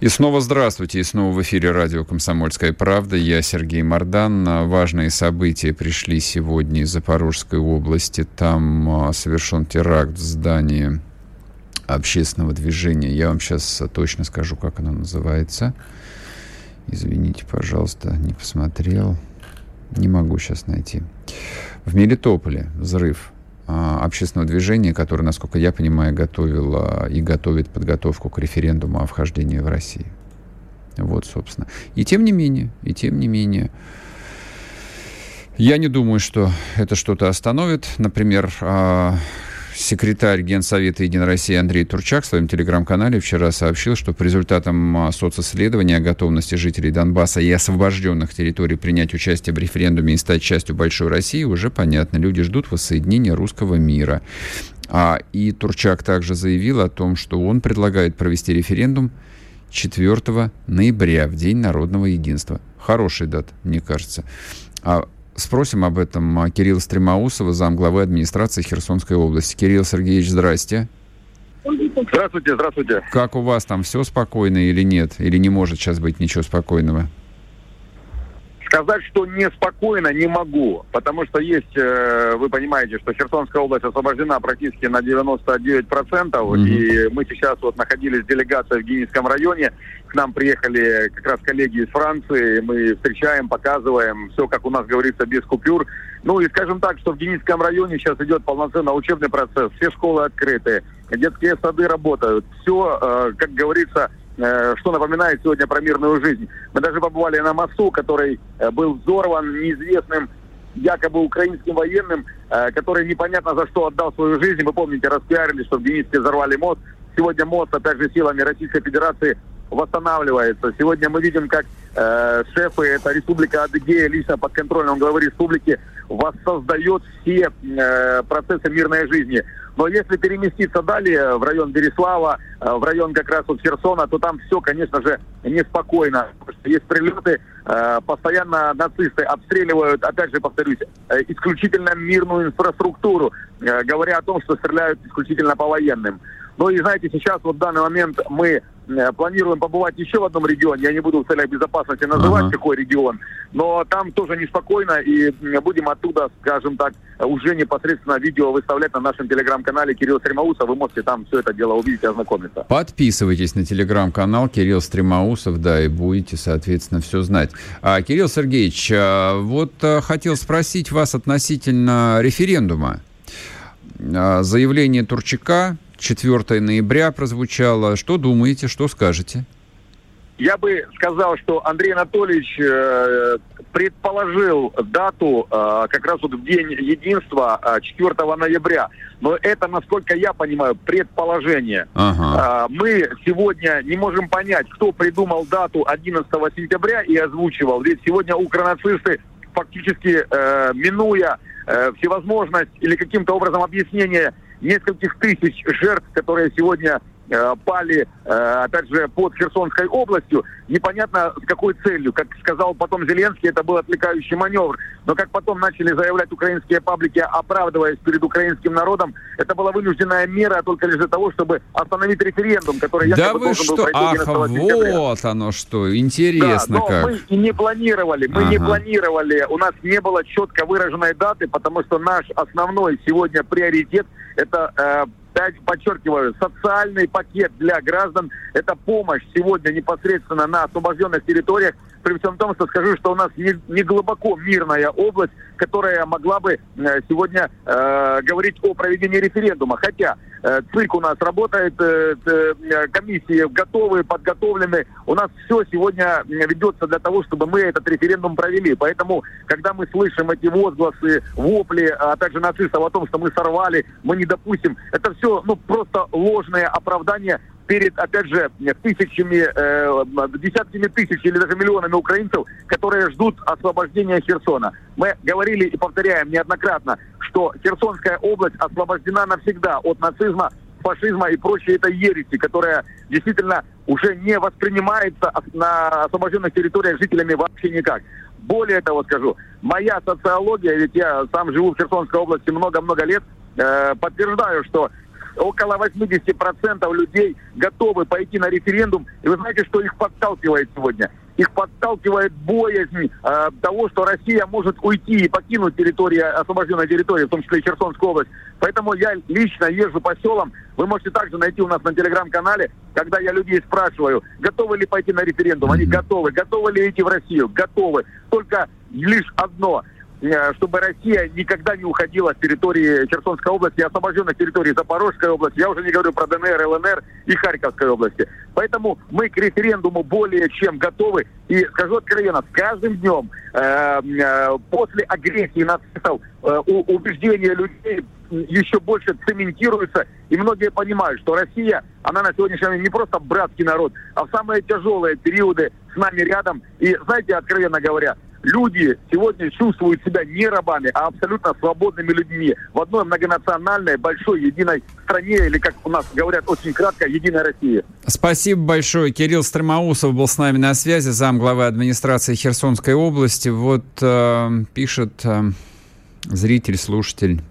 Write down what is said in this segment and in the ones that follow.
И снова здравствуйте. И снова в эфире радио «Комсомольская правда». Я Сергей Мордан. Важные события пришли сегодня из Запорожской области. Там а, совершен теракт в здании общественного движения. Я вам сейчас точно скажу, как оно называется. Извините, пожалуйста, не посмотрел. Не могу сейчас найти. В Мелитополе взрыв а, общественного движения, которое, насколько я понимаю, готовило и готовит подготовку к референдуму о вхождении в Россию. Вот, собственно. И тем не менее, и тем не менее, я не думаю, что это что-то остановит. Например, а, секретарь Генсовета Единой России Андрей Турчак в своем телеграм-канале вчера сообщил, что по результатам а, социсследования о готовности жителей Донбасса и освобожденных территорий принять участие в референдуме и стать частью Большой России уже понятно. Люди ждут воссоединения русского мира. А, и Турчак также заявил о том, что он предлагает провести референдум 4 ноября, в День народного единства. Хороший дат, мне кажется. А Спросим об этом Кирилла Стремоусова, замглавы администрации Херсонской области. Кирилл Сергеевич, здрасте. Здравствуйте, здравствуйте. Как у вас там все спокойно или нет? Или не может сейчас быть ничего спокойного? Сказать, что неспокойно не могу, потому что есть, э, вы понимаете, что Херсонская область освобождена практически на 99%, mm-hmm. и мы сейчас вот находились в делегации в Гинийском районе, к нам приехали как раз коллеги из Франции, мы встречаем, показываем, все, как у нас говорится, без купюр. Ну и скажем так, что в Геническом районе сейчас идет полноценный учебный процесс, все школы открыты, детские сады работают, все, э, как говорится, что напоминает сегодня про мирную жизнь. Мы даже побывали на мосту, который э, был взорван неизвестным якобы украинским военным, э, который непонятно за что отдал свою жизнь. Вы помните, распиарили, что в Дениске взорвали мост. Сегодня мост, опять же, силами Российской Федерации восстанавливается. Сегодня мы видим, как э, шефы, это Республика Адыгея, лично под контролем главы республики, воссоздает все э, процессы мирной жизни. Но если переместиться далее в район Береслава, э, в район как раз вот Херсона, то там все, конечно же, неспокойно. Есть прилеты, э, постоянно нацисты обстреливают, опять же повторюсь, исключительно мирную инфраструктуру, говоря о том, что стреляют исключительно по военным. Ну и знаете, сейчас вот в данный момент мы Э, планируем побывать еще в одном регионе. Я не буду в целях безопасности называть, uh-huh. какой регион. Но там тоже неспокойно, и будем оттуда, скажем так, уже непосредственно видео выставлять на нашем телеграм-канале Кирилл Стремаусов. Вы можете там все это дело увидеть и ознакомиться. Подписывайтесь на телеграм-канал Кирилл Стремаусов, да, и будете, соответственно, все знать. А, Кирилл Сергеевич, а, вот а, хотел спросить вас относительно референдума. А, заявление Турчака 4 ноября прозвучало. Что думаете, что скажете? Я бы сказал, что Андрей Анатольевич э, предположил дату э, как раз вот в день единства э, 4 ноября. Но это, насколько я понимаю, предположение. Ага. Э, мы сегодня не можем понять, кто придумал дату 11 сентября и озвучивал. Ведь сегодня укронацисты фактически э, минуя э, всевозможность или каким-то образом объяснение нескольких тысяч жертв, которые сегодня пали, э, опять же, под Херсонской областью, непонятно с какой целью. Как сказал потом Зеленский, это был отвлекающий маневр. Но как потом начали заявлять украинские паблики, оправдываясь перед украинским народом, это была вынужденная мера только лишь для того, чтобы остановить референдум, который да вы должен что? был пройти Ах, вот оно что, интересно да, но как. мы и не планировали, мы ага. не планировали, у нас не было четко выраженной даты, потому что наш основной сегодня приоритет это э, подчеркиваю, социальный пакет для граждан. Это помощь сегодня непосредственно на освобожденных территориях. При всем том, что скажу, что у нас не, не глубоко мирная область, которая могла бы э, сегодня э, говорить о проведении референдума. Хотя э, ЦИК у нас работает, э, э, комиссии готовы, подготовлены. У нас все сегодня ведется для того, чтобы мы этот референдум провели. Поэтому, когда мы слышим эти возгласы, вопли, а также нацистов о том, что мы сорвали, мы не допустим, это все ну, просто ложное оправдание перед, опять же, тысячами, э, десятками тысяч или даже миллионами украинцев, которые ждут освобождения Херсона. Мы говорили и повторяем неоднократно, что Херсонская область освобождена навсегда от нацизма, фашизма и прочей этой ереси, которая действительно уже не воспринимается на освобожденных территориях жителями вообще никак. Более того скажу, моя социология, ведь я сам живу в Херсонской области много-много лет, э, подтверждаю, что около 80% людей готовы пойти на референдум. И вы знаете, что их подталкивает сегодня? Их подталкивает боязнь э, того, что Россия может уйти и покинуть территорию, освобожденную территорию, в том числе и Херсонскую область. Поэтому я лично езжу по селам. Вы можете также найти у нас на телеграм-канале, когда я людей спрашиваю, готовы ли пойти на референдум. Они готовы. Готовы ли идти в Россию? Готовы. Только лишь одно – чтобы Россия никогда не уходила с территории Херсонской области, освобожденной территории Запорожской области. Я уже не говорю про ДНР, ЛНР и Харьковской области. Поэтому мы к референдуму более чем готовы. И скажу откровенно, с каждым днем э, э, после агрессии нацистов э, убеждения людей еще больше цементируются, и многие понимают, что Россия, она на сегодняшний день не просто братский народ, а в самые тяжелые периоды с нами рядом. И знаете, откровенно говоря, люди сегодня чувствуют себя не рабами, а абсолютно свободными людьми в одной многонациональной, большой, единой стране, или, как у нас говорят очень кратко, единой России. Спасибо большое. Кирилл Стремоусов был с нами на связи, зам главы администрации Херсонской области. Вот э, пишет э, зритель, слушатель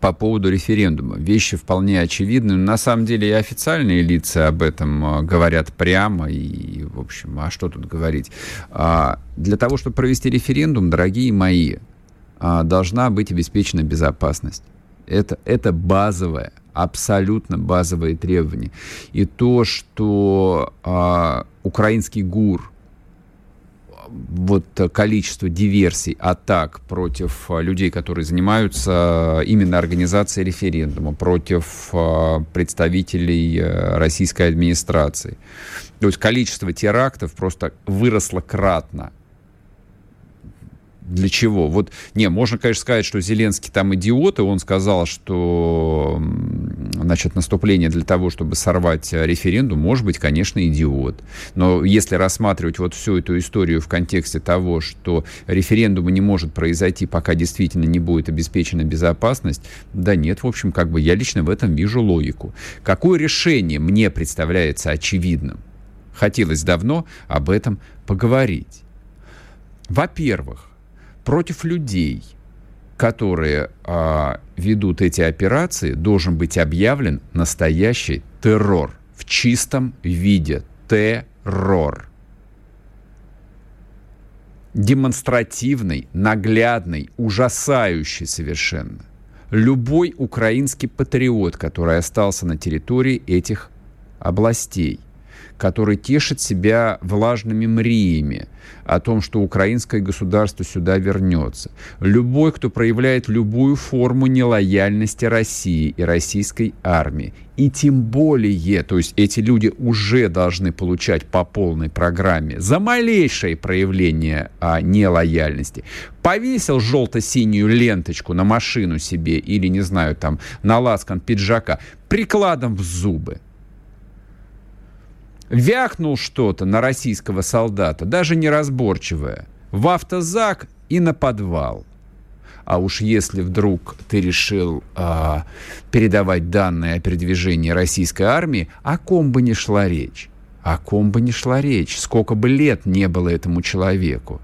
по поводу референдума. Вещи вполне очевидны. На самом деле и официальные лица об этом а, говорят прямо. И, в общем, а что тут говорить? А, для того, чтобы провести референдум, дорогие мои, а, должна быть обеспечена безопасность. Это, это базовое, абсолютно базовые требования. И то, что украинский ГУР вот количество диверсий, атак против э, людей, которые занимаются именно организацией референдума, против э, представителей э, российской администрации. То есть количество терактов просто выросло кратно. Для чего? Вот, не, можно, конечно, сказать, что Зеленский там идиот, и он сказал, что, значит, наступление для того, чтобы сорвать э, референдум, может быть, конечно, идиот. Но если рассматривать вот всю эту историю в контексте того, что референдум не может произойти, пока действительно не будет обеспечена безопасность, да нет, в общем, как бы я лично в этом вижу логику. Какое решение мне представляется очевидным? Хотелось давно об этом поговорить. Во-первых, против людей, которые а, ведут эти операции, должен быть объявлен настоящий террор в чистом виде. Террор. Демонстративный, наглядный, ужасающий совершенно. Любой украинский патриот, который остался на территории этих областей, который тешит себя влажными мриями о том, что украинское государство сюда вернется. Любой, кто проявляет любую форму нелояльности России и российской армии. И тем более, то есть эти люди уже должны получать по полной программе за малейшее проявление а, нелояльности. Повесил желто-синюю ленточку на машину себе или, не знаю, там, на ласкан пиджака, прикладом в зубы вякнул что-то на российского солдата, даже неразборчивое, в автозак и на подвал. А уж если вдруг ты решил а, передавать данные о передвижении российской армии, о ком бы ни шла речь. О ком бы ни шла речь. Сколько бы лет не было этому человеку.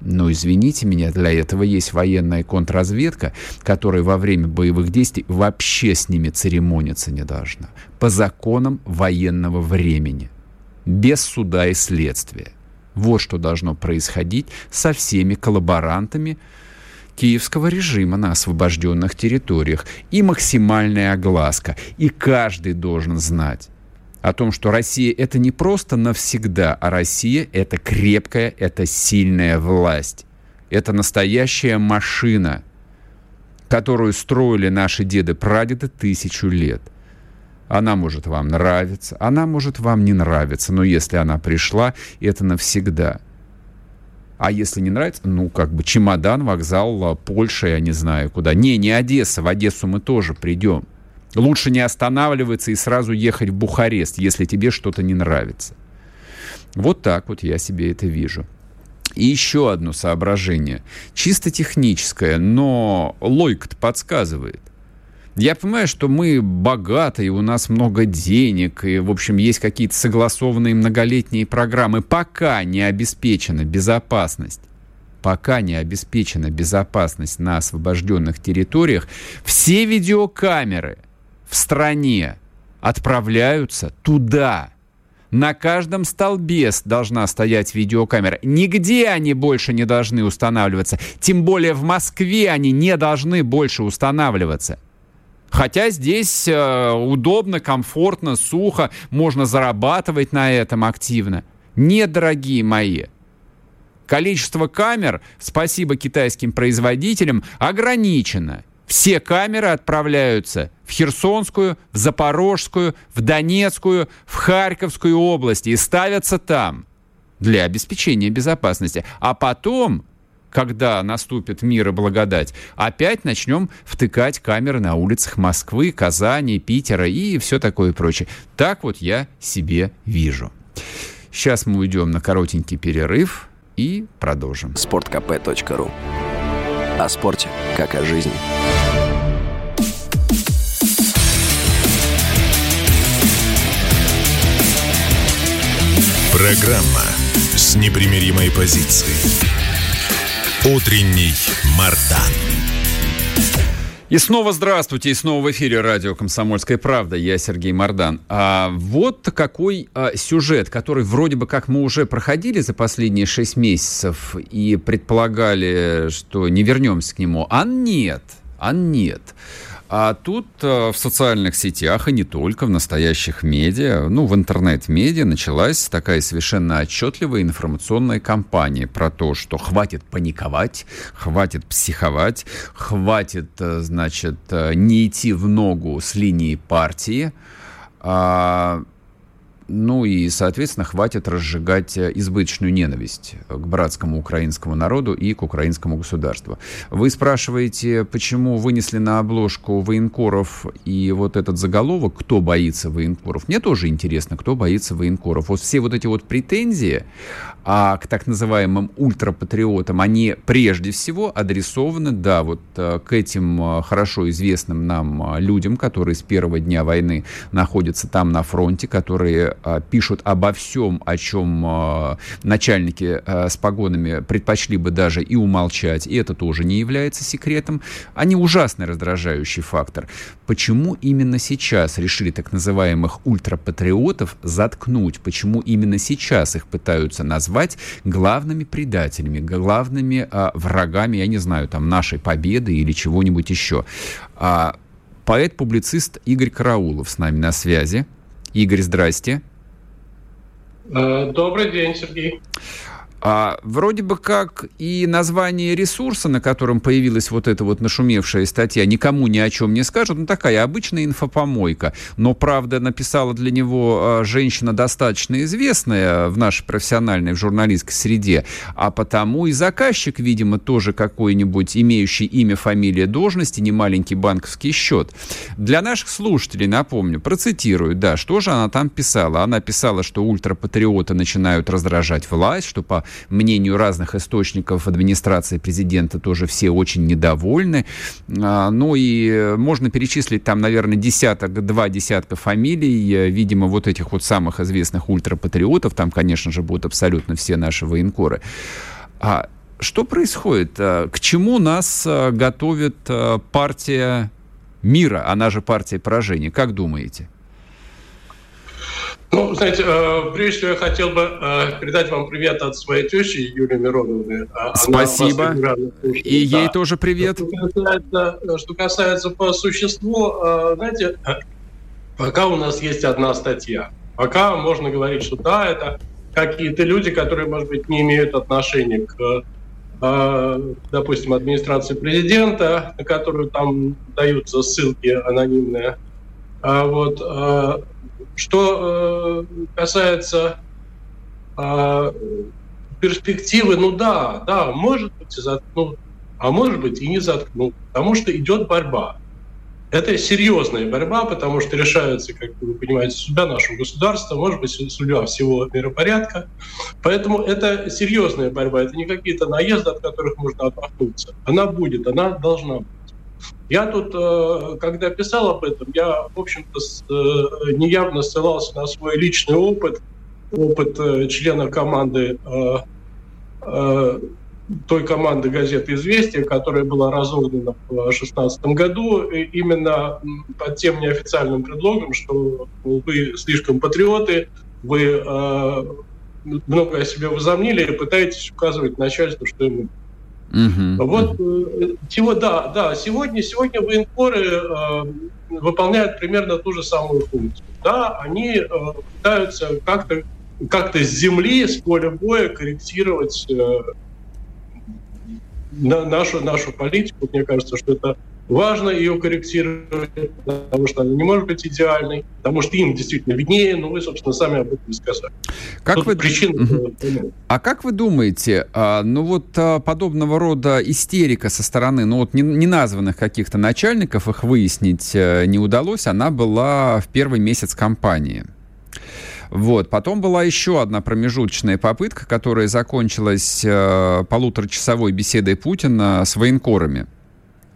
Но извините меня, для этого есть военная контрразведка, которая во время боевых действий вообще с ними церемониться не должна. По законам военного времени. Без суда и следствия. Вот что должно происходить со всеми коллаборантами киевского режима на освобожденных территориях. И максимальная огласка. И каждый должен знать, о том, что Россия это не просто навсегда, а Россия это крепкая, это сильная власть. Это настоящая машина, которую строили наши деды-прадеды тысячу лет. Она может вам нравиться, она может вам не нравиться, но если она пришла, это навсегда. А если не нравится, ну, как бы чемодан, вокзал, Польша, я не знаю куда. Не, не Одесса, в Одессу мы тоже придем. Лучше не останавливаться и сразу ехать в Бухарест, если тебе что-то не нравится. Вот так вот я себе это вижу. И еще одно соображение. Чисто техническое, но логика подсказывает. Я понимаю, что мы богаты, и у нас много денег, и, в общем, есть какие-то согласованные многолетние программы. Пока не обеспечена безопасность, пока не обеспечена безопасность на освобожденных территориях, все видеокамеры в стране отправляются туда. На каждом столбе должна стоять видеокамера. Нигде они больше не должны устанавливаться. Тем более в Москве они не должны больше устанавливаться. Хотя здесь э, удобно, комфортно, сухо, можно зарабатывать на этом активно. Нет, дорогие мои. Количество камер, спасибо китайским производителям, ограничено. Все камеры отправляются в Херсонскую, в Запорожскую, в Донецкую, в Харьковскую области и ставятся там для обеспечения безопасности. А потом когда наступит мир и благодать, опять начнем втыкать камеры на улицах Москвы, Казани, Питера и все такое прочее. Так вот я себе вижу. Сейчас мы уйдем на коротенький перерыв и продолжим. sportkp.ru О спорте, как о жизни. Программа с непримиримой позицией. Утренний Мардан. И снова здравствуйте, и снова в эфире радио «Комсомольская правда». Я Сергей Мордан. А вот какой а, сюжет, который вроде бы как мы уже проходили за последние шесть месяцев и предполагали, что не вернемся к нему. А нет, а нет. А тут э, в социальных сетях, и не только, в настоящих медиа, ну, в интернет-медиа началась такая совершенно отчетливая информационная кампания про то, что хватит паниковать, хватит психовать, хватит, э, значит, э, не идти в ногу с линии партии, а ну и, соответственно, хватит разжигать э, избыточную ненависть к братскому украинскому народу и к украинскому государству. Вы спрашиваете, почему вынесли на обложку военкоров и вот этот заголовок «Кто боится военкоров?» Мне тоже интересно, кто боится военкоров. Вот все вот эти вот претензии а к так называемым ультрапатриотам, они прежде всего адресованы, да, вот э, к этим э, хорошо известным нам людям, которые с первого дня войны находятся там на фронте, которые пишут обо всем, о чем а, начальники а, с погонами предпочли бы даже и умолчать, и это тоже не является секретом. Они ужасный раздражающий фактор. Почему именно сейчас решили так называемых ультрапатриотов заткнуть? Почему именно сейчас их пытаются назвать главными предателями, главными а, врагами, я не знаю, там, нашей победы или чего-нибудь еще? А, поэт-публицист Игорь Караулов с нами на связи. Игорь, здрасте. Э, добрый день, Сергей. А, вроде бы как и название ресурса, на котором появилась вот эта вот нашумевшая статья, никому ни о чем не скажут. Ну, такая обычная инфопомойка. Но, правда, написала для него а, женщина достаточно известная в нашей профессиональной, в журналистской среде. А потому и заказчик, видимо, тоже какой-нибудь имеющий имя, фамилия, должности, не маленький банковский счет. Для наших слушателей, напомню, процитирую, да, что же она там писала? Она писала, что ультрапатриоты начинают раздражать власть, что по мнению разных источников администрации президента тоже все очень недовольны. А, ну и можно перечислить там, наверное, десяток, два десятка фамилий, видимо, вот этих вот самых известных ультрапатриотов, там, конечно же, будут абсолютно все наши военкоры. А что происходит? А, к чему нас готовит партия мира, она же партия поражения? Как думаете? Ну, знаете, э, прежде всего я хотел бы э, передать вам привет от своей тещи Юлии Мироновны. А, Спасибо. И ей да. тоже привет. Что касается, что касается по существу, э, знаете, пока у нас есть одна статья, пока можно говорить, что да, это какие-то люди, которые, может быть, не имеют отношения к допустим, администрации президента, на которую там даются ссылки анонимные. А вот что э, касается э, перспективы, ну да, да, может быть и заткнут, а может быть и не заткнут, потому что идет борьба. Это серьезная борьба, потому что решается, как вы понимаете, судьба нашего государства, может быть, судьба всего миропорядка. Поэтому это серьезная борьба, это не какие-то наезды, от которых можно отмахнуться. Она будет, она должна быть. Я тут, э, когда писал об этом, я, в общем-то, э, неявно ссылался на свой личный опыт, опыт э, члена команды той команды газеты «Известия», которая была разогнана в 2016 году, именно под тем неофициальным предлогом, что вы слишком патриоты, вы много о себе возомнили и пытаетесь указывать начальству, что ему Угу. Вот, чего, э, да, да, сегодня, сегодня военкоры э, выполняют примерно ту же самую функцию. Да, они э, пытаются как-то как с земли, с поля боя корректировать э, на нашу, нашу политику. Мне кажется, что это важно ее корректировать, потому что она не может быть идеальной, потому что им действительно виднее, но вы, собственно, сами об этом сказали. Как Тут вы... Причина... Угу. А как вы думаете, а, ну вот а, подобного рода истерика со стороны, ну вот неназванных каких-то начальников, их выяснить э, не удалось, она была в первый месяц кампании. Вот. Потом была еще одна промежуточная попытка, которая закончилась э, полуторачасовой беседой Путина с военкорами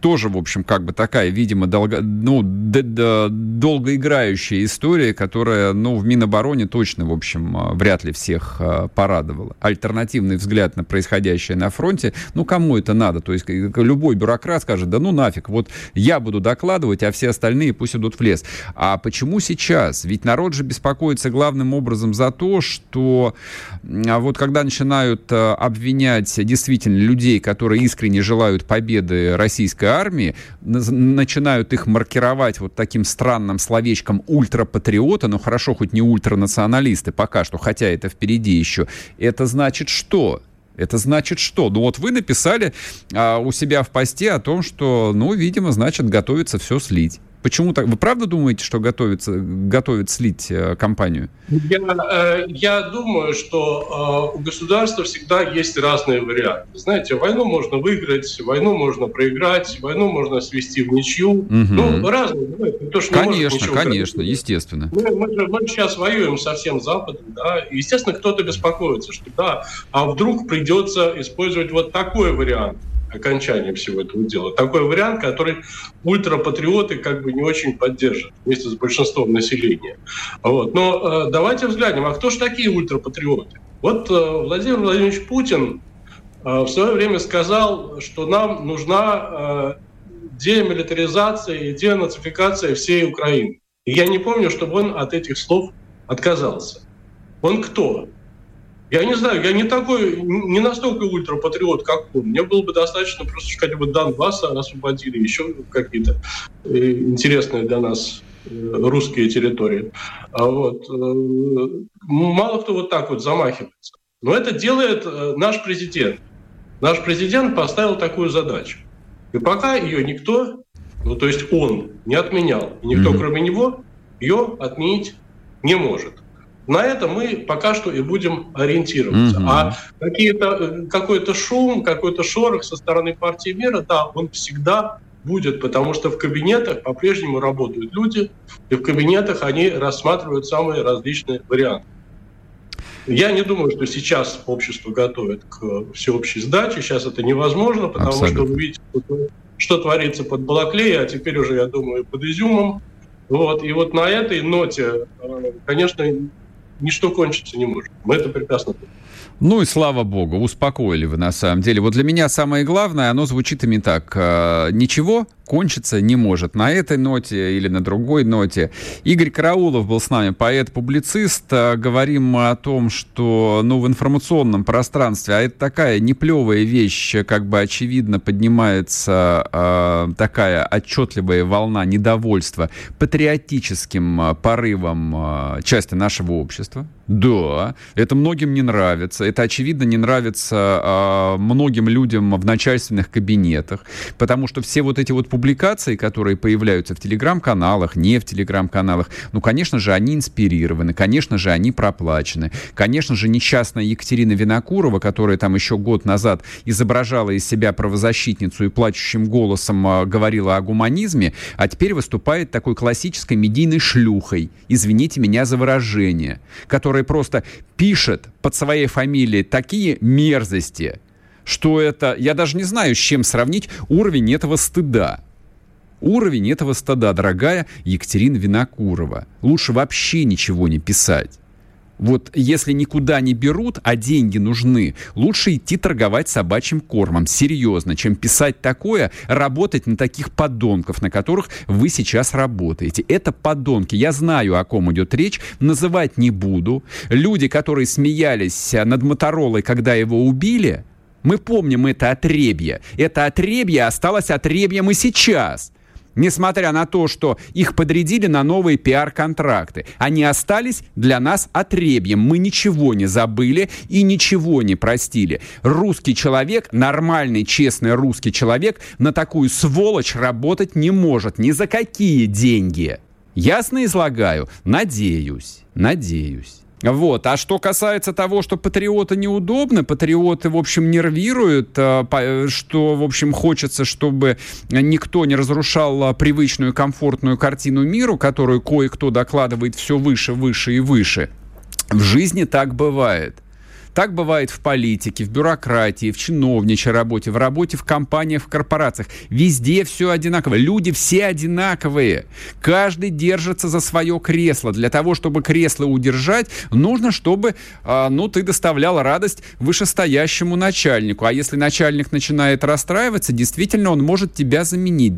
тоже, в общем, как бы такая, видимо, долго, ну, долгоиграющая история, которая, ну, в Минобороне точно, в общем, а, вряд ли всех а, порадовала. Альтернативный взгляд на происходящее на фронте, ну, кому это надо? То есть любой бюрократ скажет, да ну нафиг, вот я буду докладывать, а все остальные пусть идут в лес. А почему сейчас? Ведь народ же беспокоится главным образом за то, что а вот когда начинают обвинять действительно людей, которые искренне желают победы российской армии, начинают их маркировать вот таким странным словечком ультрапатриоты, но хорошо, хоть не ультранационалисты пока что, хотя это впереди еще. Это значит что? Это значит что? Ну вот вы написали а, у себя в посте о том, что, ну, видимо, значит, готовится все слить. Почему так? Вы правда думаете, что готовится, готовит слить э, компанию? Я, э, я думаю, что э, у государства всегда есть разные варианты. Знаете, войну можно выиграть, войну можно проиграть, войну можно свести в ничью. Угу. Ну, разные. Потому что конечно, конечно, говорить. естественно. Мы, мы, мы сейчас воюем со всем Западом, да, и, естественно, кто-то беспокоится, что да, а вдруг придется использовать вот такой вариант окончания всего этого дела. Такой вариант, который ультрапатриоты как бы не очень поддержат вместе с большинством населения. Вот. Но э, давайте взглянем, а кто же такие ультрапатриоты? Вот э, Владимир Владимирович Путин э, в свое время сказал, что нам нужна э, демилитаризация и денацификация всей Украины. И я не помню, чтобы он от этих слов отказался. Он кто? Я не знаю, я не такой, не настолько ультрапатриот, как он. Мне было бы достаточно просто, что хотя бы Донбасса освободили, еще какие-то э, интересные для нас э, русские территории. А вот. Э, мало кто вот так вот замахивается. Но это делает наш президент. Наш президент поставил такую задачу. И пока ее никто, ну то есть он не отменял, и никто mm-hmm. кроме него ее отменить не может. На это мы пока что и будем ориентироваться. Mm-hmm. А какие-то, какой-то шум, какой-то шорох со стороны партии мира, да, он всегда будет, потому что в кабинетах по-прежнему работают люди, и в кабинетах они рассматривают самые различные варианты. Я не думаю, что сейчас общество готовит к всеобщей сдаче. Сейчас это невозможно, потому Абсолютно. что вы видите, что творится под Балаклеей, а теперь уже, я думаю, под Изюмом. Вот. И вот на этой ноте, э, конечно, ничто кончиться не может. Мы это прекрасно понимаем. Ну и слава богу, успокоили вы на самом деле. Вот для меня самое главное, оно звучит именно так. Э, ничего кончиться не может на этой ноте или на другой ноте. Игорь Караулов был с нами, поэт-публицист. Э, говорим мы о том, что ну, в информационном пространстве, а это такая неплевая вещь, как бы очевидно поднимается э, такая отчетливая волна недовольства патриотическим э, порывом э, части нашего общества. Да, это многим не нравится. Это, очевидно, не нравится э, многим людям в начальственных кабинетах, потому что все вот эти вот публикации, которые появляются в телеграм-каналах, не в телеграм-каналах, ну, конечно же, они инспирированы, конечно же, они проплачены. Конечно же, несчастная Екатерина Винокурова, которая там еще год назад изображала из себя правозащитницу и плачущим голосом э, говорила о гуманизме, а теперь выступает такой классической медийной шлюхой, извините меня за выражение, которая просто пишет под своей фамилией такие мерзости, что это, я даже не знаю, с чем сравнить уровень этого стыда. Уровень этого стыда, дорогая Екатерина Винокурова. Лучше вообще ничего не писать. Вот если никуда не берут, а деньги нужны, лучше идти торговать собачьим кормом. Серьезно, чем писать такое, работать на таких подонков, на которых вы сейчас работаете. Это подонки. Я знаю, о ком идет речь, называть не буду. Люди, которые смеялись над Моторолой, когда его убили, мы помним это отребье. Это отребье осталось отребьем и сейчас. Несмотря на то, что их подрядили на новые пиар-контракты. Они остались для нас отребьем. Мы ничего не забыли и ничего не простили. Русский человек, нормальный, честный русский человек на такую сволочь работать не может. Ни за какие деньги. Ясно излагаю? Надеюсь. Надеюсь. Вот. А что касается того, что патриоты неудобны, патриоты, в общем, нервируют, а, что, в общем, хочется, чтобы никто не разрушал а, привычную комфортную картину миру, которую кое-кто докладывает все выше, выше и выше. В жизни так бывает. Так бывает в политике, в бюрократии, в чиновничьей работе, в работе в компаниях, в корпорациях. Везде все одинаково. Люди все одинаковые. Каждый держится за свое кресло. Для того, чтобы кресло удержать, нужно, чтобы э, ну, ты доставлял радость вышестоящему начальнику. А если начальник начинает расстраиваться, действительно он может тебя заменить.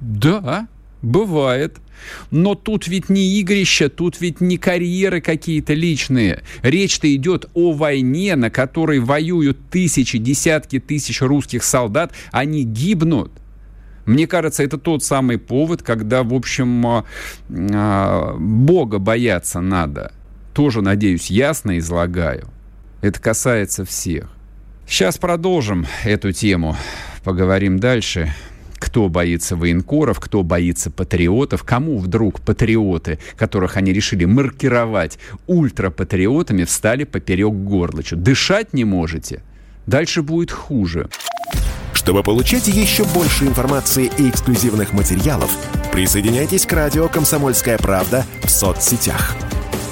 Да, бывает. Но тут ведь не игрища, тут ведь не карьеры какие-то личные. Речь-то идет о войне, на которой воюют тысячи, десятки тысяч русских солдат. Они гибнут. Мне кажется, это тот самый повод, когда, в общем, а, а, Бога бояться надо. Тоже, надеюсь, ясно излагаю. Это касается всех. Сейчас продолжим эту тему. Поговорим дальше кто боится военкоров, кто боится патриотов, кому вдруг патриоты, которых они решили маркировать ультрапатриотами, встали поперек горла. Что, дышать не можете? Дальше будет хуже. Чтобы получать еще больше информации и эксклюзивных материалов, присоединяйтесь к радио «Комсомольская правда» в соцсетях –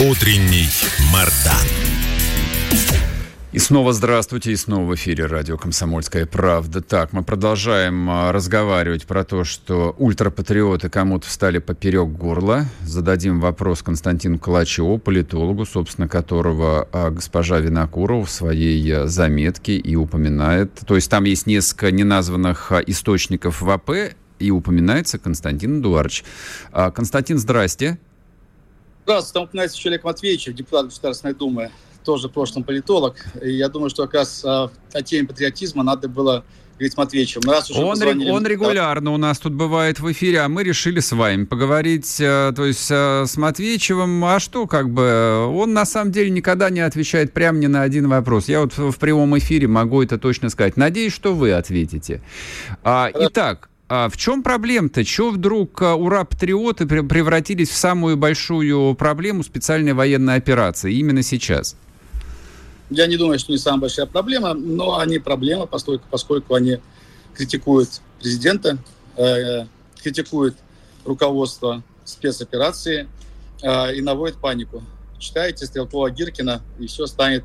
Утренний Мардан. И снова здравствуйте, и снова в эфире радио «Комсомольская правда». Так, мы продолжаем а, разговаривать про то, что ультрапатриоты кому-то встали поперек горла. Зададим вопрос Константину Калачеву, политологу, собственно, которого а, госпожа Винокурова в своей а, заметке и упоминает. То есть там есть несколько неназванных источников в АП, и упоминается Константин Эдуардович. Константин, здрасте. Здравствуйте, там упоминается еще Олег Матвеевич, депутат Государственной Думы, тоже в прошлом политолог. И я думаю, что как раз а, о теме патриотизма надо было говорить с Матвеевичем. раз уже он, позвонили... он регулярно у нас тут бывает в эфире, а мы решили с вами поговорить, а, то есть а, с Матвеевичевым. А что, как бы, он на самом деле никогда не отвечает прямо ни на один вопрос. Я вот в прямом эфире могу это точно сказать. Надеюсь, что вы ответите. А, итак, а в чем проблема-то? Чего вдруг а, ура-патриоты превратились в самую большую проблему специальной военной операции именно сейчас? Я не думаю, что не самая большая проблема, но они проблема, поскольку, поскольку они критикуют президента, э, критикуют руководство спецоперации э, и наводят панику. Читайте Стрелкова Гиркина, и все станет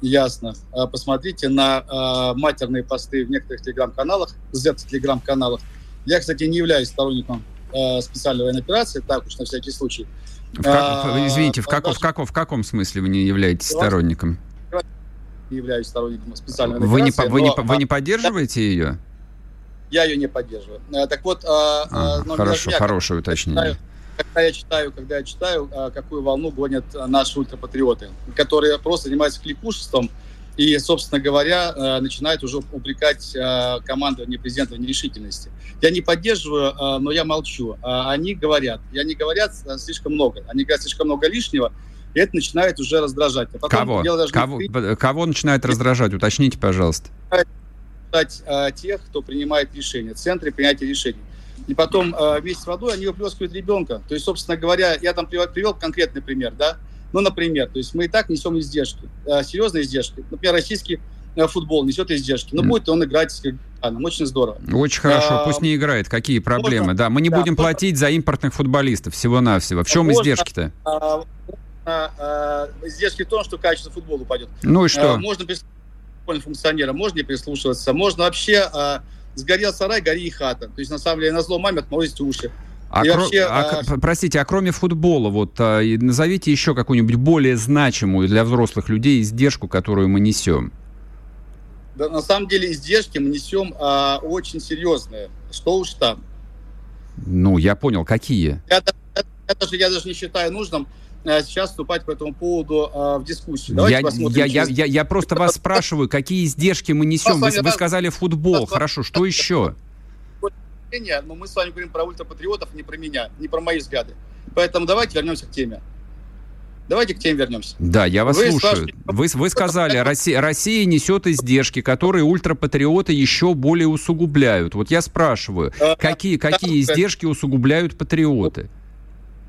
ясно. Э, посмотрите на э, матерные посты в некоторых телеграм-каналах, Z-телеграм-каналах, я, кстати, не являюсь сторонником э, специальной военной операции, так уж на всякий случай. В как, а, извините, в, как, в, как, в каком смысле вы не являетесь сторонником? Не являюсь сторонником специальной вы операции. Не, вы, но... не, вы не поддерживаете ее? я ее не поддерживаю. Так вот, а, хорошо, меня, хорошее уточнение. Когда я читаю, когда я читаю, какую волну гонят наши ультрапатриоты, которые просто занимаются кликушеством, и, собственно говоря, э, начинает уже упрекать э, командование президента в нерешительности. Я не поддерживаю, э, но я молчу. Они говорят, и они говорят слишком много. Они говорят слишком много лишнего, и это начинает уже раздражать. А потом, Кого? Даже Кого? Не... Кого начинает раздражать? Уточните, пожалуйста. Тех, кто принимает решения, центры принятия решений. И потом вместе с водой они выплескивают ребенка. То есть, собственно говоря, я там привел конкретный пример, да, ну, например, то есть мы и так несем издержки, э, серьезные издержки. Например, российский э, футбол несет издержки. Но будет он играть с Кыргызстаном. Очень здорово. Очень хорошо, а, пусть не играет. Какие проблемы? Можно, да, мы не да, будем можно, платить за импортных футболистов всего-навсего. В чем издержки-то? А, а, а, издержки в том, что качество футбола упадет. Ну и что? А, можно функционера, можно не прислушиваться, можно вообще а, сгорел сарай, гори и хата. То есть, на самом деле, на зло маме отморозить уши. А, кро... вообще, а, а... Простите, а кроме футбола, вот а, назовите еще какую-нибудь более значимую для взрослых людей издержку, которую мы несем. Да, на самом деле издержки мы несем а, очень серьезные. Что уж там. Ну, я понял, какие? Я, я, я, даже, я даже не считаю нужным а, сейчас вступать по этому поводу а, в дискуссию. Давайте я, посмотрим. Я, я, я, я просто вас спрашиваю, какие издержки мы несем? Вы, вы сказали футбол, хорошо, что еще? Мнение, но мы с вами говорим про ультрапатриотов, не про меня, не про мои взгляды. Поэтому давайте вернемся к теме. Давайте к теме вернемся. Да, я вас вы слушаю. Вы, вы сказали, Россия, Россия несет издержки, которые ультрапатриоты еще более усугубляют. Вот я спрашиваю, а, какие, какие издержки усугубляют патриоты?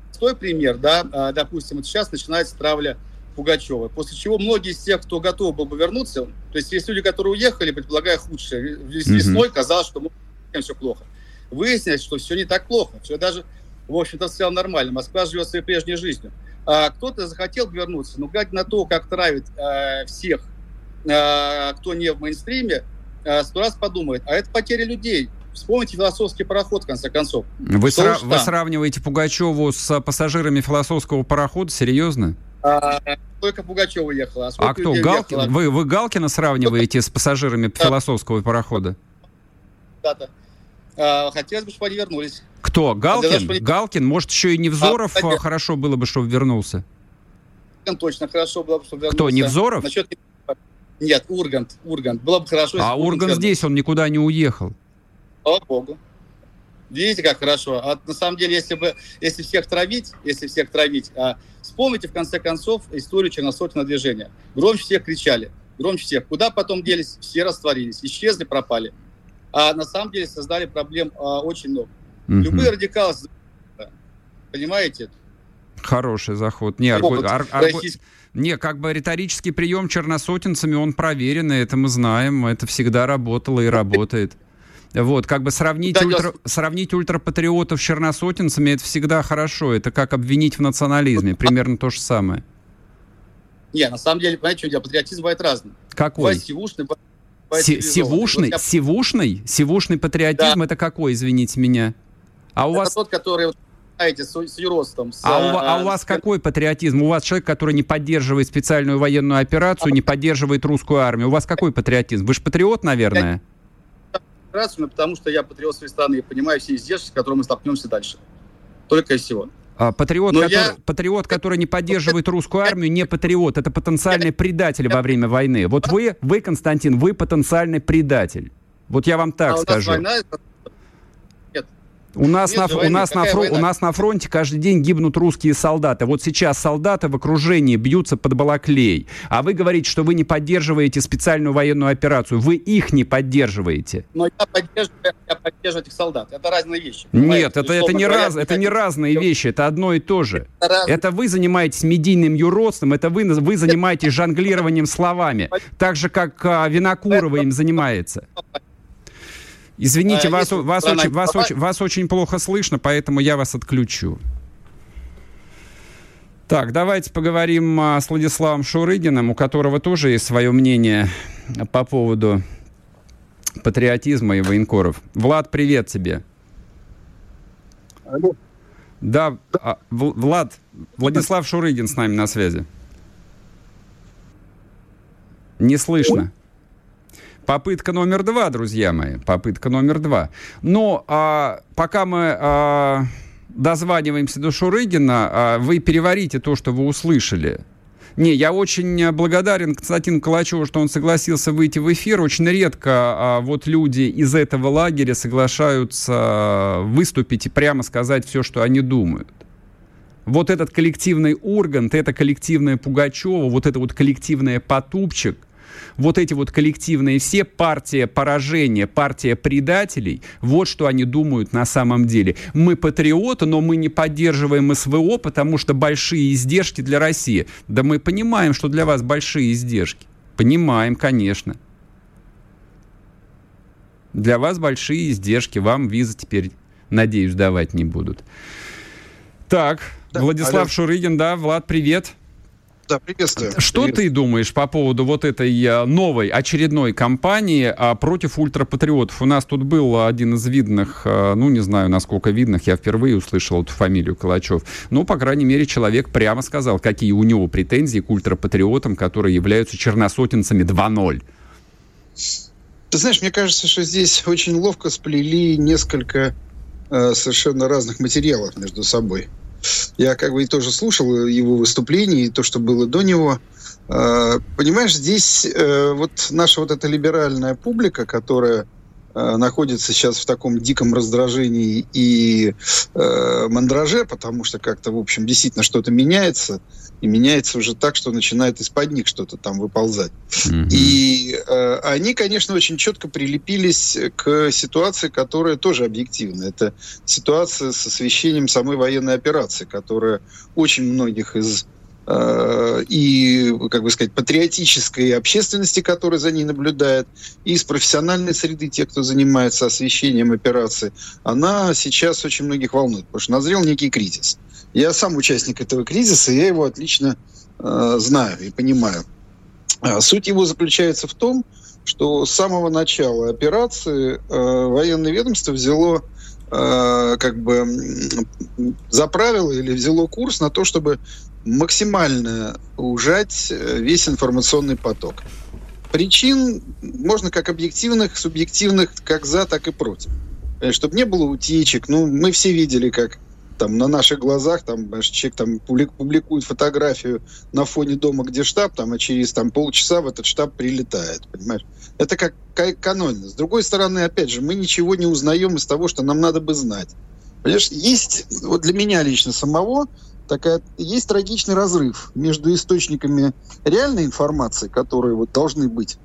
Простой пример, да, а, допустим, вот сейчас начинается травля Пугачева, после чего многие из тех, кто готов был бы вернуться, то есть есть люди, которые уехали, предполагая худшее, весной казалось, что все плохо. Выяснилось, что все не так плохо, все даже, в общем-то, все нормально. Москва живет своей прежней жизнью. А кто-то захотел вернуться, но глядя на то, как травит э, всех, э, кто не в мейнстриме, э, сто раз подумает, а это потеря людей. Вспомните философский пароход, в конце концов. Вы, сра- вы сравниваете Пугачеву с пассажирами философского парохода? Серьезно? А, только Пугачева ехала. А, а кто? Галкин? Вы, вы Галкина сравниваете с пассажирами философского парохода? Да-то. А, хотелось бы, чтобы они вернулись. Кто? Галкин? Того, чтобы... Галкин? Может, еще и Невзоров а, хорошо было бы, чтобы вернулся? Точно хорошо было бы, чтобы вернулся. Кто, Невзоров? Насчет... Нет, Ургант. Ургант. Было бы хорошо, А Ургант здесь, он никуда не уехал. Слава богу. Видите, как хорошо. А на самом деле, если бы, если всех травить, если всех травить, а, вспомните в конце концов историю черносотенного движения. Громче всех кричали, громче всех. Куда потом делись? Все растворились, исчезли, пропали а на самом деле создали проблем а, очень много. Mm-hmm. Любые радикалы, понимаете? Хороший заход. Не, аргу... ар... аргу... не, как бы риторический прием черносотенцами, он проверенный, это мы знаем, это всегда работало и работает. Вот, как бы сравнить, да, ультра, я... сравнить ультрапатриотов с черносотенцами, это всегда хорошо. Это как обвинить в национализме, примерно то же самое. Не, на самом деле, понимаете, что дело, патриотизм бывает разный. Какой? Бывает сивушный, Сивушный, вот сивушный, сивушный патриотизм да. это какой, извините меня? А у это вас тот, который знаете, с, с юростом. С, а, у, а у вас с... какой патриотизм? У вас человек, который не поддерживает специальную военную операцию, не поддерживает русскую армию. У вас какой патриотизм? Вы же патриот, наверное? Я, потому что я патриот своей страны и понимаю все издержки, с которыми мы столкнемся дальше. Только и всего. А, патриот, который, я... патриот, который не поддерживает русскую армию, не патриот. Это потенциальный предатель во время войны. Вот вы, вы, Константин, вы потенциальный предатель. Вот я вам так а скажу. Война, у нас, на, у, нас на фрон, у нас на фронте каждый день гибнут русские солдаты. Вот сейчас солдаты в окружении бьются под Балаклей. А вы говорите, что вы не поддерживаете специальную военную операцию. Вы их не поддерживаете. Но я поддерживаю, я поддерживаю этих солдат. Это разные вещи. Нет, это, это, не раз, это не разные вещи. Это одно и то же. Это, это вы занимаетесь медийным юродством. Это вы, вы занимаетесь жонглированием словами. Так же, как а, Винокурова им занимается. Извините, а, вас, вас, очень, вас, очень, вас очень плохо слышно, поэтому я вас отключу. Так, давайте поговорим а, с Владиславом Шурыгиным, у которого тоже есть свое мнение по поводу патриотизма и военкоров. Влад, привет тебе. Алло. Да, а, Влад, Владислав Шурыгин с нами на связи. Не слышно. Попытка номер два, друзья мои, попытка номер два. Но а, пока мы а, дозваниваемся до Шурыгина, а, вы переварите то, что вы услышали. Не, я очень благодарен Константину Калачеву, что он согласился выйти в эфир. Очень редко а, вот люди из этого лагеря соглашаются выступить и прямо сказать все, что они думают вот этот коллективный Ургант, это коллективное Пугачева, вот это вот коллективное Потупчик, вот эти вот коллективные все, партия поражения, партия предателей, вот что они думают на самом деле. Мы патриоты, но мы не поддерживаем СВО, потому что большие издержки для России. Да мы понимаем, что для вас большие издержки. Понимаем, конечно. Для вас большие издержки, вам визы теперь, надеюсь, давать не будут. Так, да, Владислав алло. Шурыгин, да, Влад, привет. Да, приветствую. Что Привет. ты думаешь по поводу вот этой э, новой очередной кампании а, против ультрапатриотов? У нас тут был один из видных, э, ну, не знаю, насколько видных, я впервые услышал эту фамилию Калачев. Ну, по крайней мере, человек прямо сказал, какие у него претензии к ультрапатриотам, которые являются черносотенцами 2.0. Ты знаешь, мне кажется, что здесь очень ловко сплели несколько э, совершенно разных материалов между собой. Я как бы и тоже слушал его выступление, и то, что было до него. А, понимаешь, здесь э, вот наша вот эта либеральная публика, которая э, находится сейчас в таком диком раздражении и э, мандраже, потому что как-то, в общем, действительно что-то меняется, и меняется уже так, что начинает из-под них что-то там выползать. Mm-hmm. И э, они, конечно, очень четко прилепились к ситуации, которая тоже объективна. Это ситуация с освещением самой военной операции, которая очень многих из э, и, как бы сказать, патриотической общественности, которая за ней наблюдает, и из профессиональной среды, тех, кто занимается освещением операции, она сейчас очень многих волнует, потому что назрел некий кризис. Я сам участник этого кризиса, я его отлично э, знаю и понимаю. А суть его заключается в том, что с самого начала операции э, военное ведомство взяло э, как бы заправило или взяло курс на то, чтобы максимально ужать э, весь информационный поток. Причин можно как объективных, субъективных, как за, так и против. Чтобы не было утечек. Ну, мы все видели, как там на наших глазах там человек там публикует фотографию на фоне дома, где штаб, там, а через там полчаса в этот штаб прилетает, понимаешь? Это как, как канонно. С другой стороны, опять же, мы ничего не узнаем из того, что нам надо бы знать. Понимаешь, есть, вот для меня лично самого, такая, есть трагичный разрыв между источниками реальной информации, которые вот должны быть,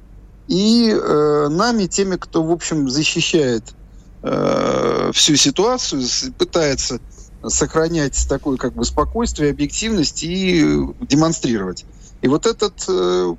и э, нами, теми, кто, в общем, защищает э, всю ситуацию, пытается сохранять такое как бы спокойствие, объективность и демонстрировать. И вот этот э,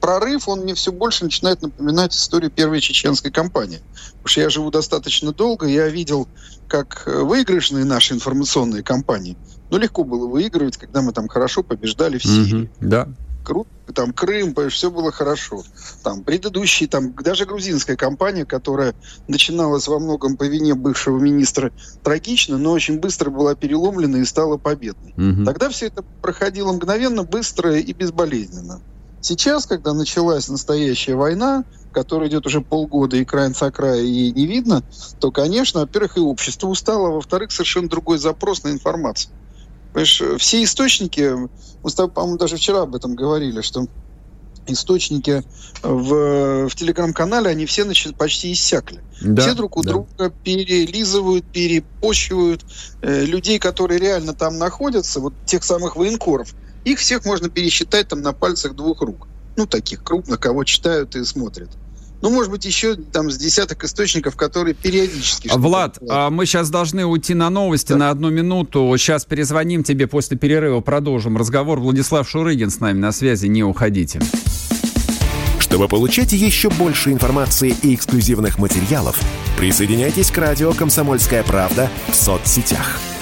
прорыв, он мне все больше начинает напоминать историю первой чеченской кампании. Потому что я живу достаточно долго, я видел, как выигрышные наши информационные кампании, ну, легко было выигрывать, когда мы там хорошо побеждали в Сирии. Mm-hmm, да круто, там Крым, все было хорошо. Там предыдущие, там даже грузинская компания, которая начиналась во многом по вине бывшего министра трагично, но очень быстро была переломлена и стала победной. Угу. Тогда все это проходило мгновенно, быстро и безболезненно. Сейчас, когда началась настоящая война, которая идет уже полгода и край за края и не видно, то, конечно, во-первых, и общество устало, а во-вторых, совершенно другой запрос на информацию. Понимаешь, все источники, мы с тобой, по-моему, даже вчера об этом говорили, что источники в, в телеграм-канале, они все значит, почти иссякли. Да, все друг у да. друга перелизывают, перепощивают э, людей, которые реально там находятся, вот тех самых военкоров. Их всех можно пересчитать там на пальцах двух рук. Ну, таких крупных, кого читают и смотрят ну, может быть, еще там с десяток источников, которые периодически... Влад, а мы сейчас должны уйти на новости да. на одну минуту. Сейчас перезвоним тебе после перерыва, продолжим разговор. Владислав Шурыгин с нами на связи, не уходите. Чтобы получать еще больше информации и эксклюзивных материалов, присоединяйтесь к радио «Комсомольская правда» в соцсетях –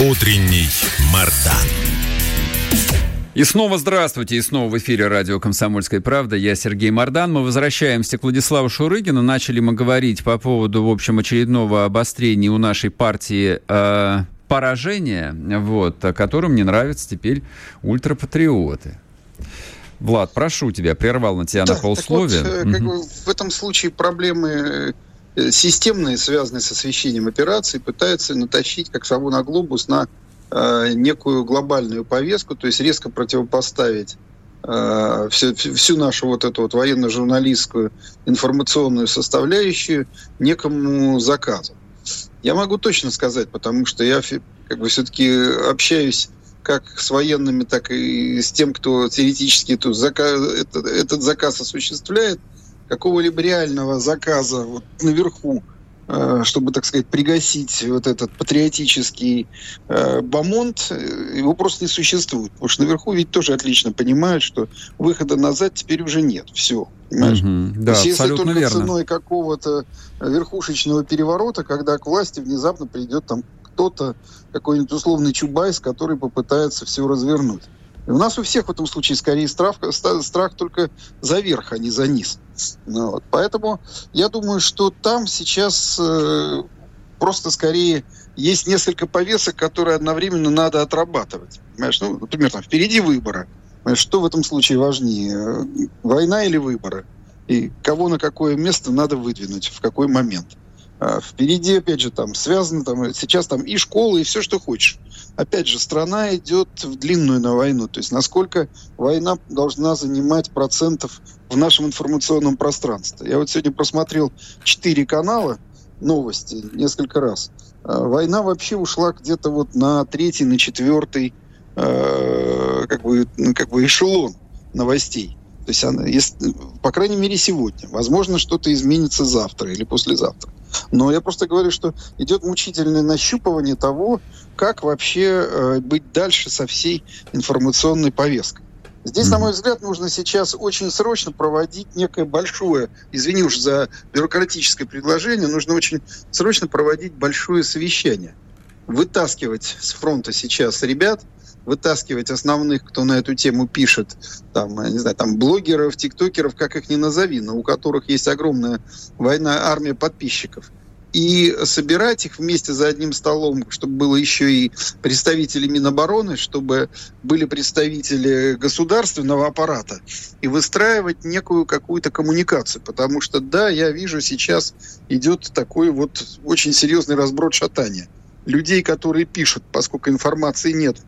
Утренний Мардан. И снова здравствуйте, и снова в эфире радио «Комсомольская правда». Я Сергей Мордан. Мы возвращаемся к Владиславу Шурыгину. Начали мы говорить по поводу, в общем, очередного обострения у нашей партии э, поражения, вот, которым не нравятся теперь ультрапатриоты. Влад, прошу тебя, прервал на тебя да, на полсловия. Вот, угу. как бы в этом случае проблемы э, системные, связанные с освещением операций, пытаются натащить, как сову на глобус, на э, некую глобальную повестку, то есть резко противопоставить э, всю, всю нашу вот эту вот военно-журналистскую информационную составляющую некому заказу. Я могу точно сказать, потому что я как бы все-таки общаюсь как с военными, так и с тем, кто теоретически эту заказ, этот, этот заказ осуществляет, какого-либо реального заказа вот наверху, э, чтобы, так сказать, пригасить вот этот патриотический э, бомонд, э, его просто не существует. Потому что наверху ведь тоже отлично понимают, что выхода назад теперь уже нет. Все. Понимаешь? Угу, да, есть, если только верно. ценой какого-то верхушечного переворота, когда к власти внезапно придет там кто-то, какой-нибудь условный Чубайс, который попытается все развернуть. У нас у всех в этом случае скорее страх, страх только за верх, а не за низ. Ну, вот. Поэтому я думаю, что там сейчас э, просто скорее есть несколько повесок, которые одновременно надо отрабатывать. Понимаешь? Ну, например, там, впереди выборы. Понимаешь, что в этом случае важнее? Война или выборы? И кого на какое место надо выдвинуть, в какой момент? А впереди, опять же, там связано, там, сейчас там и школы, и все, что хочешь. Опять же, страна идет в длинную на войну. То есть насколько война должна занимать процентов в нашем информационном пространстве. Я вот сегодня просмотрел четыре канала новости несколько раз. А война вообще ушла где-то вот на третий, на четвертый э, как, бы, как бы эшелон новостей. То есть она, если, по крайней мере, сегодня. Возможно, что-то изменится завтра или послезавтра. Но я просто говорю, что идет мучительное нащупывание того, как вообще э, быть дальше со всей информационной повесткой. Здесь, на мой взгляд, нужно сейчас очень срочно проводить некое большое, извини уж за бюрократическое предложение, нужно очень срочно проводить большое совещание. Вытаскивать с фронта сейчас ребят, вытаскивать основных, кто на эту тему пишет, там, не знаю, там блогеров, тиктокеров, как их ни назови, но у которых есть огромная война, армия подписчиков и собирать их вместе за одним столом, чтобы было еще и представители Минобороны, чтобы были представители государственного аппарата, и выстраивать некую какую-то коммуникацию. Потому что, да, я вижу, сейчас идет такой вот очень серьезный разброд шатания. Людей, которые пишут, поскольку информации нет,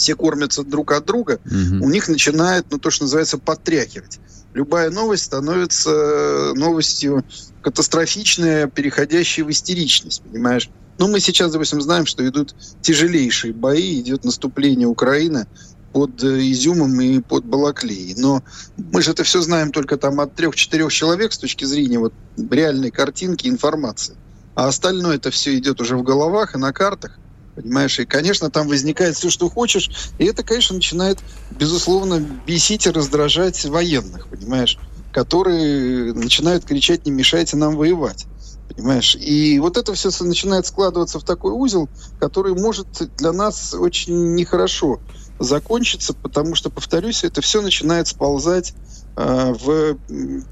все кормятся друг от друга, угу. у них начинает, ну, то, что называется, подтряхивать. Любая новость становится э, новостью катастрофичная, переходящая в истеричность, понимаешь? Ну, мы сейчас, допустим, знаем, что идут тяжелейшие бои, идет наступление Украины под э, Изюмом и под Балаклеей. Но мы же это все знаем только там от трех-четырех человек с точки зрения вот реальной картинки, информации. А остальное это все идет уже в головах и на картах. Понимаешь, и, конечно, там возникает все, что хочешь, и это, конечно, начинает, безусловно, бесить и раздражать военных, понимаешь, которые начинают кричать «не мешайте нам воевать». Понимаешь? И вот это все начинает складываться в такой узел, который может для нас очень нехорошо закончиться, потому что, повторюсь, это все начинает сползать в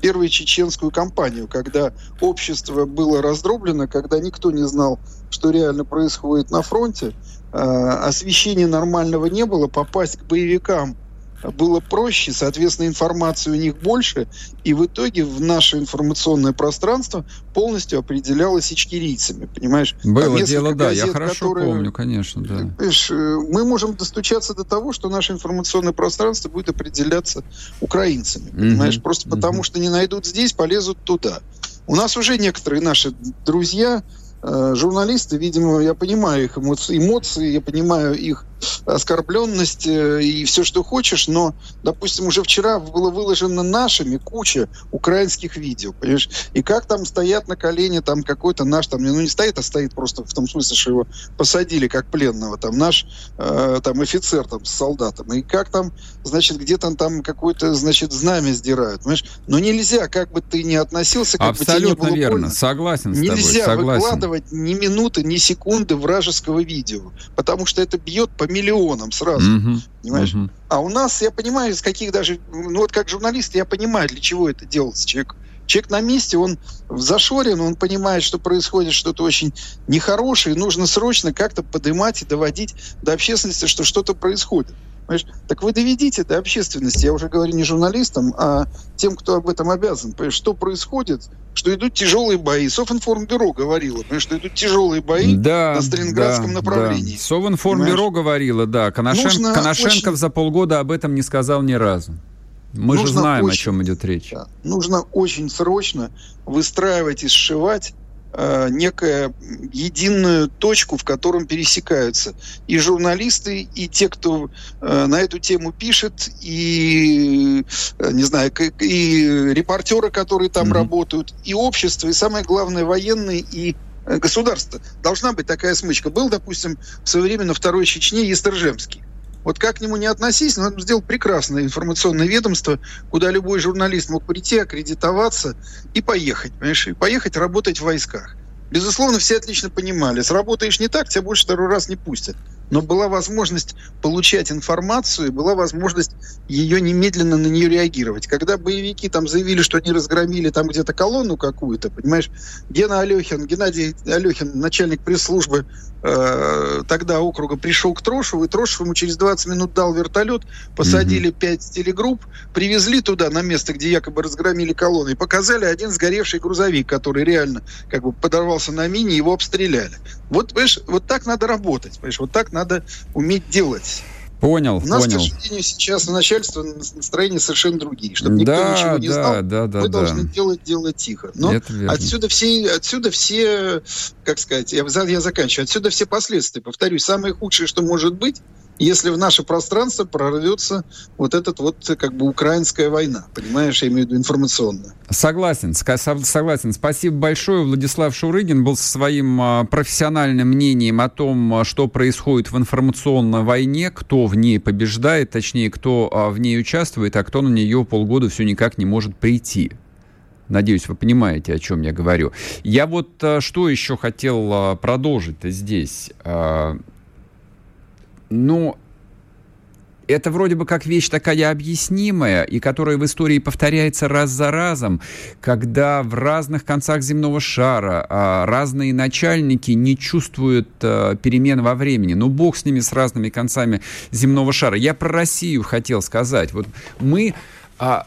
первую чеченскую кампанию, когда общество было раздроблено, когда никто не знал, что реально происходит на фронте, э, освещения нормального не было, попасть к боевикам – было проще, соответственно, информации у них больше, и в итоге в наше информационное пространство полностью определялось ичкерийцами, понимаешь? Было дело, да, газет, я хорошо которые, помню, конечно, да. Понимаешь, э, мы можем достучаться до того, что наше информационное пространство будет определяться украинцами, понимаешь? Mm-hmm. Просто mm-hmm. потому, что не найдут здесь, полезут туда. У нас уже некоторые наши друзья, э, журналисты, видимо, я понимаю их эмоции, эмоции я понимаю их оскорбленность э, и все, что хочешь, но, допустим, уже вчера было выложено нашими куча украинских видео, понимаешь? И как там стоят на колене там какой-то наш, там, ну не стоит, а стоит просто в том смысле, что его посадили как пленного, там наш э, там офицер там с солдатом, и как там, значит, где-то там какое-то, значит, знамя сдирают, понимаешь? Но нельзя, как бы ты ни относился, как Абсолютно бы тебе не было верно, больно, согласен с нельзя тобой, согласен. выкладывать ни минуты, ни секунды вражеского видео, потому что это бьет по миллионам сразу, Мгм, понимаешь? мгм. А у нас, я понимаю, из каких даже, ну вот как журналист, я понимаю, для чего это делается. Человек, человек на месте, он зашорен, он понимает, что происходит что-то очень нехорошее, нужно срочно как-то поднимать и доводить до общественности, что что-то происходит. Понимаешь? Так вы доведите до общественности, я уже говорю не журналистам, а тем, кто об этом обязан. Понимаешь, что происходит, что идут тяжелые бои. Софинформбюро говорило, понимаешь, что идут тяжелые бои да, на Сталинградском да, направлении. Да. Совинформбюро Понимаешь? говорила, да. Коношен- Нужно Коношенков очень- за полгода об этом не сказал ни разу. Мы же Нужно знаем, о очень- чем идет речь. Да. Нужно очень срочно выстраивать и сшивать э, некую единую точку, в котором пересекаются и журналисты, и те, кто э, на эту тему пишет, и, э, не знаю, и репортеры, которые там Мгм. работают, и общество, и самое главное, военные, и э, государство. Должна быть такая смычка. Был, допустим, в свое время на второй Чечне Естржемский. Вот как к нему не относись, но он сделал прекрасное информационное ведомство, куда любой журналист мог прийти, аккредитоваться и поехать, понимаешь, и поехать работать в войсках. Безусловно, все отлично понимали, сработаешь не так, тебя больше второй раз не пустят. Но была возможность получать информацию, была возможность ее немедленно на нее реагировать. Когда боевики там заявили, что они разгромили там где-то колонну какую-то, понимаешь, Гена Алехин, Геннадий Алехин, начальник пресс-службы э, тогда округа, пришел к Трошеву, и Трошев ему через 20 минут дал вертолет, посадили пять телегрупп, привезли туда, на место, где якобы разгромили колонны, и показали один сгоревший грузовик, который реально как бы подорвался на мине, его обстреляли. Вот, понимаешь, вот так надо работать, понимаешь, вот так надо уметь делать. Понял, У нас, понял. к сожалению, сейчас у начальства настроения совершенно другие. Чтобы никто Да, ничего не да, знал, да, да, мы да. должны делать дело тихо. Но. Отсюда все, отсюда все, как сказать, я, я заканчиваю, отсюда все последствия. Повторюсь, самое худшее, что может быть, если в наше пространство прорвется вот этот вот как бы украинская война, понимаешь, я имею в виду информационная. Согласен, согласен. Спасибо большое. Владислав Шурыгин был со своим а, профессиональным мнением о том, а, что происходит в информационной войне, кто в ней побеждает, точнее, кто а, в ней участвует, а кто на нее полгода все никак не может прийти. Надеюсь, вы понимаете, о чем я говорю. Я вот что еще хотел продолжить-то здесь. А, Ну, это вроде бы как вещь такая объяснимая, и которая в истории повторяется раз за разом, когда в разных концах земного шара а, разные начальники не чувствуют а, перемен во времени. Ну, бог с ними, с разными концами земного шара. Я про Россию хотел сказать. Вот мы... а,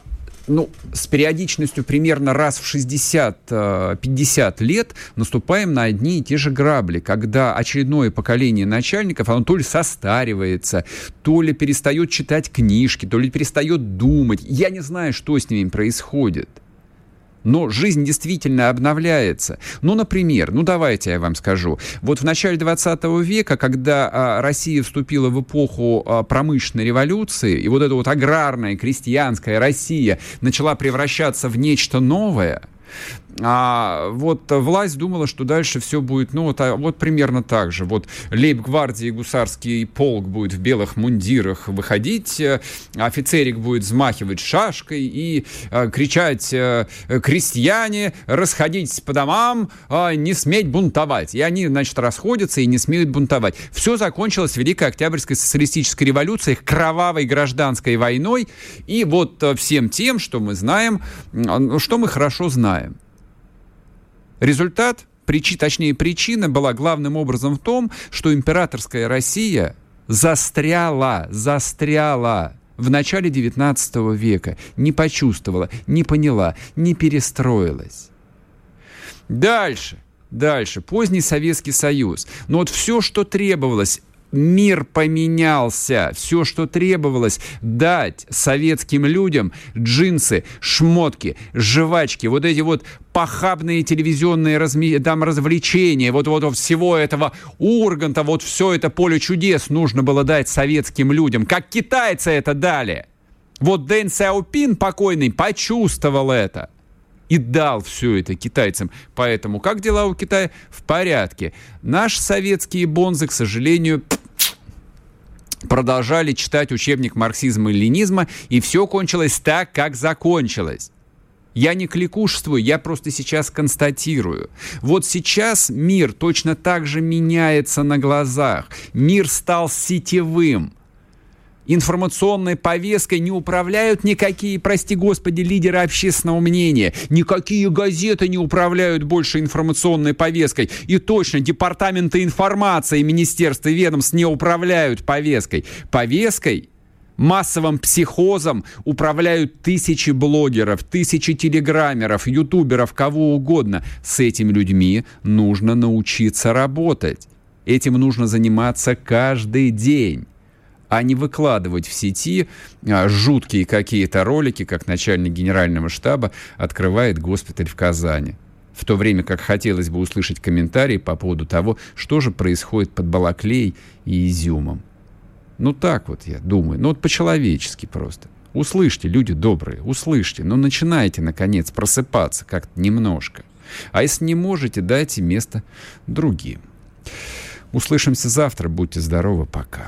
ну, с периодичностью примерно раз в 60-50 лет наступаем на одни и те же грабли, когда очередное поколение начальников, оно то ли состаривается, то ли перестает читать книжки, то ли перестает думать. Я не знаю, что с ними происходит. Но жизнь действительно обновляется. Ну, например, ну давайте я вам скажу. Вот в начале 20 века, когда а, Россия вступила в эпоху а, промышленной революции, и вот эта вот аграрная, крестьянская Россия начала превращаться в нечто новое, а вот власть думала, что дальше все будет, ну, вот, а, вот примерно так же. Вот лейб-гвардии гусарский полк будет в белых мундирах выходить, э, офицерик будет взмахивать шашкой и э, кричать э, «Крестьяне, расходитесь по домам, э, не сметь бунтовать». И они, значит, расходятся и не смеют бунтовать. Все закончилось Великой Октябрьской социалистической революцией, кровавой гражданской войной и вот э, всем тем, что мы знаем, что мы хорошо знаем. Результат, причи, точнее причина была главным образом в том, что императорская Россия застряла, застряла в начале 19 века, не почувствовала, не поняла, не перестроилась. Дальше, дальше, поздний Советский Союз. Но вот все, что требовалось Мир поменялся. Все, что требовалось, дать советским людям джинсы, шмотки, жвачки, вот эти вот похабные телевизионные разми... там развлечения, вот, вот, всего этого Урганта, вот все это поле чудес нужно было дать советским людям. Как китайцы это дали. Вот Дэн Сяопин покойный почувствовал это и дал все это китайцам. Поэтому как дела у Китая? В порядке. Наши советские бонзы, к сожалению, продолжали читать учебник марксизма и ленизма, и все кончилось так, как закончилось. Я не кликушествую, я просто сейчас констатирую. Вот сейчас мир точно так же меняется на глазах. Мир стал сетевым информационной повесткой не управляют никакие, прости господи, лидеры общественного мнения. Никакие газеты не управляют больше информационной повесткой. И точно, департаменты информации, министерства и ведомств не управляют повесткой. Повесткой массовым психозом управляют тысячи блогеров, тысячи телеграммеров, ютуберов, кого угодно. С этими людьми нужно научиться работать. Этим нужно заниматься каждый день а не выкладывать в сети а, жуткие какие-то ролики, как начальник генерального штаба открывает госпиталь в Казани. В то время как хотелось бы услышать комментарии по поводу того, что же происходит под Балаклей и Изюмом. Ну так вот я думаю, ну вот по-человечески просто. Услышьте, люди добрые, услышьте, но ну, начинайте, наконец, просыпаться как-то немножко. А если не можете, дайте место другим. Услышимся завтра. Будьте здоровы. Пока.